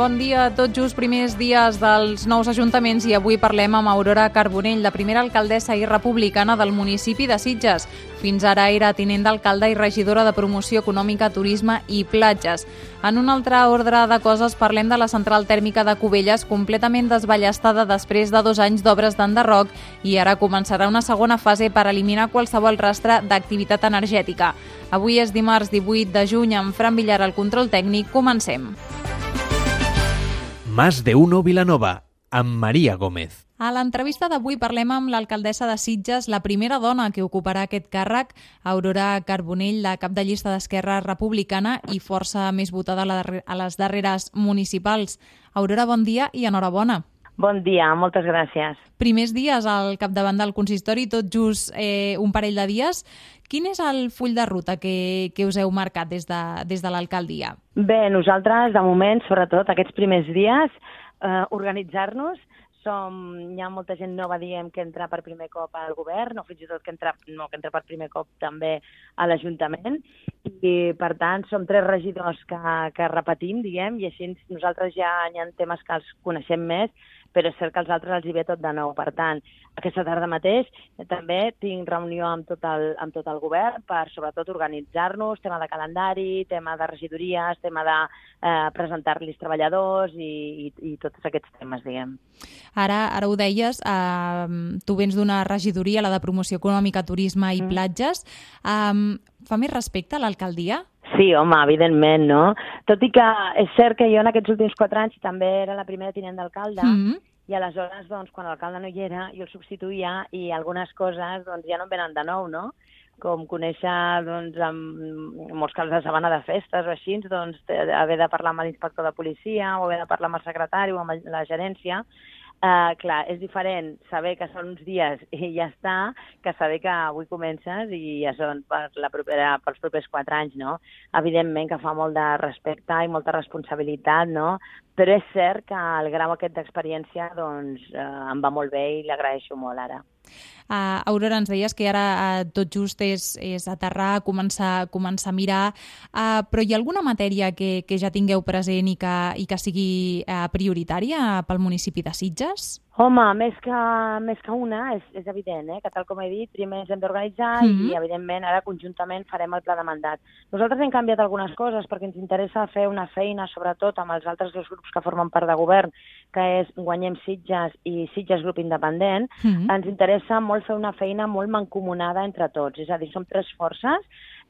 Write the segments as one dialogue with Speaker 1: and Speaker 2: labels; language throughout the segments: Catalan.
Speaker 1: Bon dia a tots just primers dies dels nous ajuntaments i avui parlem amb Aurora Carbonell, la primera alcaldessa i republicana del municipi de Sitges. Fins ara era tinent d'alcalde i regidora de promoció econòmica, turisme i platges. En un altre ordre de coses parlem de la central tèrmica de Cubelles completament desballestada després de dos anys d'obres d'enderroc i ara començarà una segona fase per eliminar qualsevol rastre d'activitat energètica. Avui és dimarts 18 de juny amb Fran Villar al control tècnic. Comencem.
Speaker 2: Más de uno Vilanova, amb Maria Gómez.
Speaker 1: A l'entrevista d'avui parlem amb l'alcaldessa de Sitges, la primera dona que ocuparà aquest càrrec, Aurora Carbonell, la cap de llista d'Esquerra Republicana i força més votada a les darreres municipals. Aurora, bon dia i enhorabona.
Speaker 3: Bon dia, moltes gràcies.
Speaker 1: Primers dies al capdavant del consistori, tot just eh, un parell de dies. Quin és el full de ruta que, que us heu marcat des de, des de l'alcaldia?
Speaker 3: Bé, nosaltres, de moment, sobretot aquests primers dies, eh, organitzar-nos som, hi ha molta gent nova, diem, que entra per primer cop al govern, o fins i tot que entra, no, que entra per primer cop també a l'Ajuntament, i per tant som tres regidors que, que repetim, diguem, i així nosaltres ja hi ha temes que els coneixem més, però és cert que als altres els hi ve tot de nou. Per tant, aquesta tarda mateix també tinc reunió amb tot el, amb tot el govern per, sobretot, organitzar-nos, tema de calendari, tema de regidories, tema de eh, presentar-los treballadors i, i, i tots aquests temes, diguem.
Speaker 1: Ara, ara ho deies, eh, tu vens d'una regidoria, la de promoció econòmica, turisme i mm. platges. Eh, fa més respecte a l'alcaldia?
Speaker 3: Sí, home, evidentment, no? Tot i que és cert que jo en aquests últims quatre anys també era la primera tinent d'alcalde, mm -hmm. i aleshores, doncs, quan l'alcalde no hi era, jo el substituïa i algunes coses, doncs, ja no em venen de nou, no? com conèixer, doncs, en molts casos de setmana de festes o així, doncs, haver de parlar amb l'inspector de policia o haver de parlar amb el secretari o amb la gerència, Uh, clar, és diferent saber que són uns dies i ja està, que saber que avui comences i ja són per la propera, pels propers quatre anys, no? Evidentment que fa molt de respecte i molta responsabilitat, no? Però és cert que el grau aquest d'experiència doncs, uh, em va molt bé i l'agraeixo molt ara.
Speaker 1: Uh, Aurora, ens deies que ara uh, tot just és, és aterrar, començar, començar a mirar, uh, però hi ha alguna matèria que, que ja tingueu present i que, i que sigui uh, prioritària pel municipi de Sitges?
Speaker 3: Home, més que, més que una, és, és evident, eh? que tal com he dit, primer ens hem d'organitzar mm -hmm. i, evidentment, ara conjuntament farem el pla de mandat. Nosaltres hem canviat algunes coses perquè ens interessa fer una feina, sobretot amb els altres dos grups que formen part de govern, que és Guanyem Sitges i Sitges Grup Independent. Mm -hmm. Ens interessa molt fer una feina molt mancomunada entre tots, és a dir, som tres forces,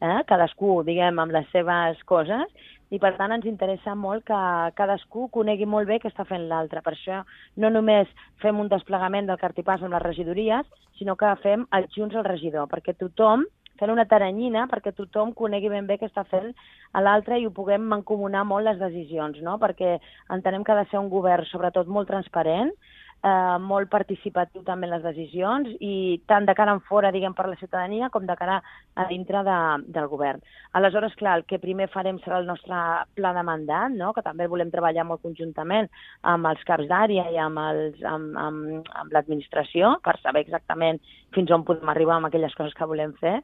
Speaker 3: eh? cadascú, diguem, amb les seves coses, i per tant ens interessa molt que cadascú conegui molt bé què està fent l'altre. Per això no només fem un desplegament del cartipàs amb les regidories, sinó que fem els junts al regidor, perquè tothom fent una taranyina perquè tothom conegui ben bé què està fent a l'altre i ho puguem mancomunar molt les decisions, no? perquè entenem que ha de ser un govern sobretot molt transparent, eh, molt participatiu també en les decisions i tant de cara en fora, diguem, per la ciutadania com de cara a dintre de, del govern. Aleshores, clar, el que primer farem serà el nostre pla de mandat, no? que també volem treballar molt conjuntament amb els caps d'àrea i amb, els, amb, amb, amb l'administració per saber exactament fins on podem arribar amb aquelles coses que volem fer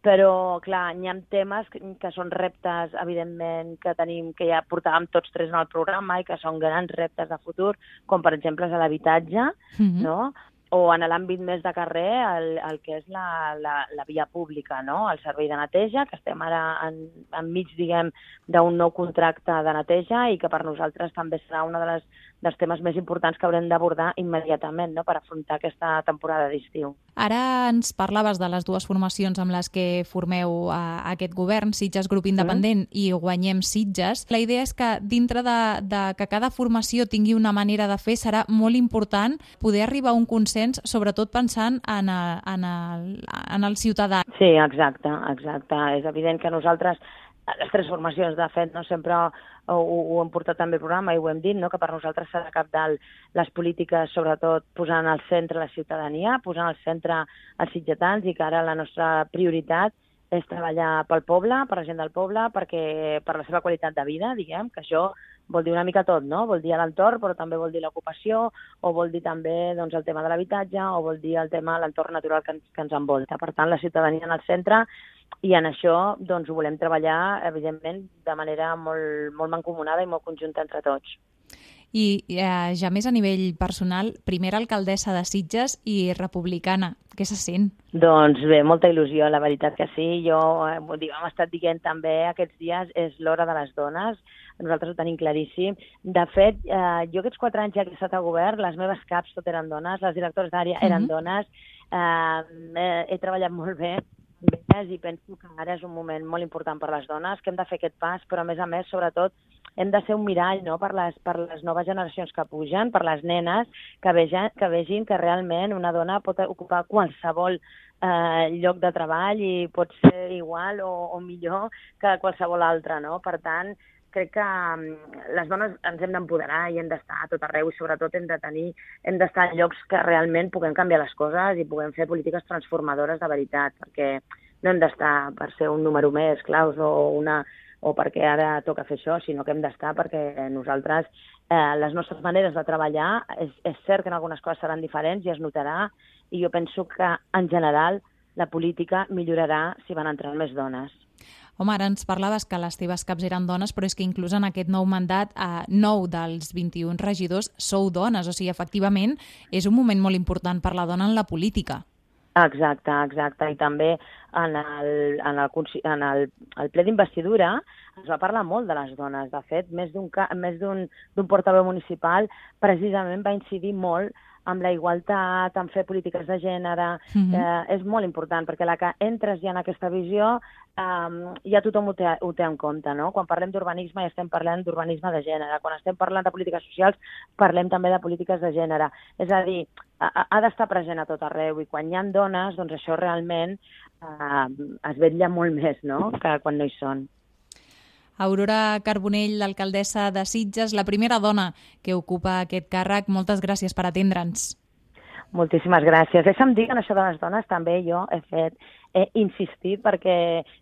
Speaker 3: però, clar, hi ha temes que, són reptes, evidentment, que tenim, que ja portàvem tots tres en el programa i que són grans reptes de futur, com per exemple és l'habitatge, mm -hmm. no? o en l'àmbit més de carrer, el, el que és la, la, la via pública, no? el servei de neteja, que estem ara en, enmig, diguem, d'un nou contracte de neteja i que per nosaltres també serà una de dels temes més importants que haurem d'abordar immediatament no? per afrontar aquesta temporada d'estiu.
Speaker 1: Ara ens parlaves de les dues formacions amb les que formeu a, a aquest govern, Sitges Grup Independent mm. i Guanyem Sitges. La idea és que dintre de, de que cada formació tingui una manera de fer serà molt important poder arribar a un consens, sobretot pensant en, a, en, el, en el ciutadà.
Speaker 3: Sí, exacte, exacte. És evident que nosaltres les tres formacions, de fet, no sempre ho, ho hem portat també al programa i ho hem dit, no? que per nosaltres s'ha de capdalt les polítiques, sobretot posant al centre la ciutadania, posant al centre els sitgetans i que ara la nostra prioritat és treballar pel poble, per la gent del poble, perquè per la seva qualitat de vida, diguem, que això vol dir una mica tot, no? Vol dir l'entorn, però també vol dir l'ocupació, o vol dir també doncs, el tema de l'habitatge, o vol dir el tema l'entorn natural que ens, que ens envolta. Per tant, la ciutadania en el centre i en això doncs, ho volem treballar, evidentment, de manera molt, molt mancomunada i molt conjunta entre tots.
Speaker 1: I eh, ja més a nivell personal, primera alcaldessa de Sitges i republicana. Què se sent?
Speaker 3: Doncs bé, molta il·lusió, la veritat que sí. Jo, eh, hem estat dient també aquests dies, és l'hora de les dones. Nosaltres ho tenim claríssim. De fet, eh, jo aquests quatre anys ja que he estat a govern, les meves caps tot eren dones, les directores d'àrea mm -hmm. eren dones, eh, he treballat molt bé i penso que ara és un moment molt important per les dones, que hem de fer aquest pas, però a més a més, sobretot, hem de ser un mirall no? per, les, per les noves generacions que pugen, per les nenes, que vegin que, vegin que realment una dona pot ocupar qualsevol eh, lloc de treball i pot ser igual o, o millor que qualsevol altre. No? Per tant, crec que mm, les dones ens hem d'empoderar i hem d'estar a tot arreu i sobretot hem de tenir, hem d'estar en llocs que realment puguem canviar les coses i puguem fer polítiques transformadores de veritat, perquè no hem d'estar per ser un número més, claus, o, una, o perquè ara toca fer això, sinó que hem d'estar perquè nosaltres, eh, les nostres maneres de treballar, és, és cert que en algunes coses seran diferents i es notarà, i jo penso que, en general, la política millorarà si van entrant més dones.
Speaker 1: Home, ara ens parlaves que les teves caps eren dones, però és que inclús en aquest nou mandat, eh, 9 dels 21 regidors sou dones. O sigui, efectivament, és un moment molt important per la dona en la política.
Speaker 3: Exacte, exacte. I també en el, en el, en el, el ple d'investidura es va parlar molt de les dones. De fet, més d'un portaveu municipal precisament va incidir molt amb la igualtat, en fer polítiques de gènere, mm -hmm. eh, és molt important, perquè la que entres ja en aquesta visió eh, ja tothom ho té, ho té en compte, no? Quan parlem d'urbanisme ja estem parlant d'urbanisme de gènere, quan estem parlant de polítiques socials parlem també de polítiques de gènere. És a dir, ha, ha d'estar present a tot arreu, i quan hi ha dones, doncs això realment eh, es vetlla molt més, no?, que quan no hi són.
Speaker 1: Aurora Carbonell, l'alcaldessa de Sitges, la primera dona que ocupa aquest càrrec. Moltes gràcies per atendre'ns.
Speaker 3: Moltíssimes gràcies. Deixa'm dir que en això de les dones també jo he fet he insistit perquè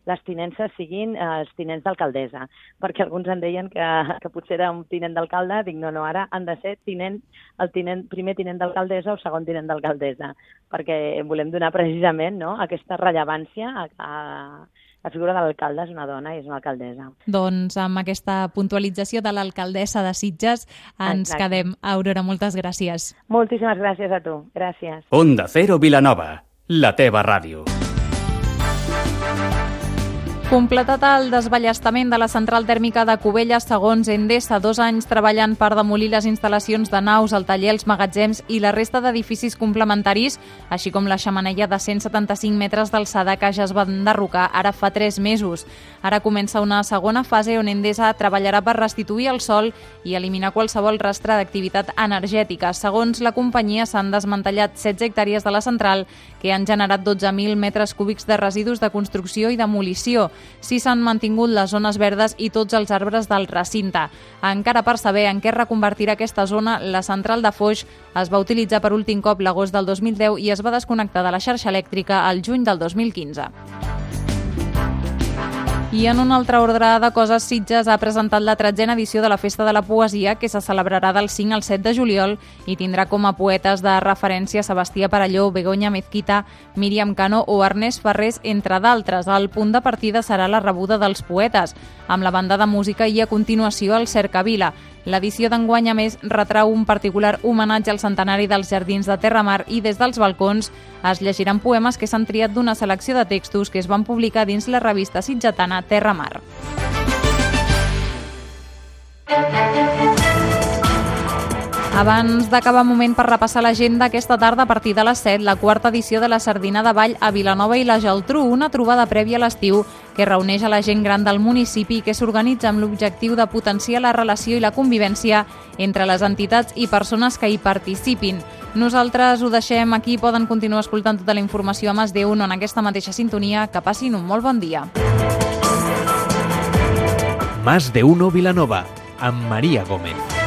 Speaker 3: les tinences siguin eh, els tinents d'alcaldessa, perquè alguns en deien que, que potser era un tinent d'alcalde, dic no, no, ara han de ser tinent, el tinent, primer tinent d'alcaldessa o segon tinent d'alcaldessa, perquè volem donar precisament no, aquesta rellevància a, a, la figura de l'alcalde és una dona i és una alcaldessa.
Speaker 1: Doncs amb aquesta puntualització de l'alcaldessa de Sitges ens Exacte. quedem. Aurora, moltes gràcies.
Speaker 3: Moltíssimes gràcies a tu. Gràcies.
Speaker 4: Onda Cero Vilanova, la teva ràdio.
Speaker 1: Completat el desballestament de la central tèrmica de Cubelles, segons Endesa, dos anys treballant per demolir les instal·lacions de naus, el taller, els magatzems i la resta d'edificis complementaris, així com la xamaneia de 175 metres d'alçada que ja es va enderrocar ara fa tres mesos. Ara comença una segona fase on Endesa treballarà per restituir el sol i eliminar qualsevol rastre d'activitat energètica. Segons la companyia, s'han desmantellat 16 hectàrees de la central que han generat 12.000 metres cúbics de residus de construcció i demolició si s'han mantingut les zones verdes i tots els arbres del recinte. Encara per saber en què reconvertirà aquesta zona, la central de Foix es va utilitzar per últim cop l'agost del 2010 i es va desconnectar de la xarxa elèctrica al juny del 2015. I en un altre ordre de coses, Sitges ha presentat la tretzena edició de la Festa de la Poesia, que se celebrarà del 5 al 7 de juliol i tindrà com a poetes de referència Sebastià Parelló, Begoña Mezquita, Míriam Cano o Ernest Ferrés, entre d'altres. El punt de partida serà la rebuda dels poetes, amb la banda de música i a continuació el Cercavila. L'edició d'enguany, a més, retrau un particular homenatge al centenari dels Jardins de Terramar i des dels balcons es llegiran poemes que s'han triat d'una selecció de textos que es van publicar dins la revista sitgetana Terramar. Abans d'acabar moment per repassar l'agenda, aquesta tarda a partir de les 7, la quarta edició de la Sardina de Vall a Vilanova i la Geltrú, una trobada prèvia a l'estiu que reuneix a la gent gran del municipi i que s'organitza amb l'objectiu de potenciar la relació i la convivència entre les entitats i persones que hi participin. Nosaltres ho deixem aquí, poden continuar escoltant tota la informació a Mas de en aquesta mateixa sintonia. Que passin un molt bon dia.
Speaker 2: Más de uno Vilanova, amb Maria Gómez.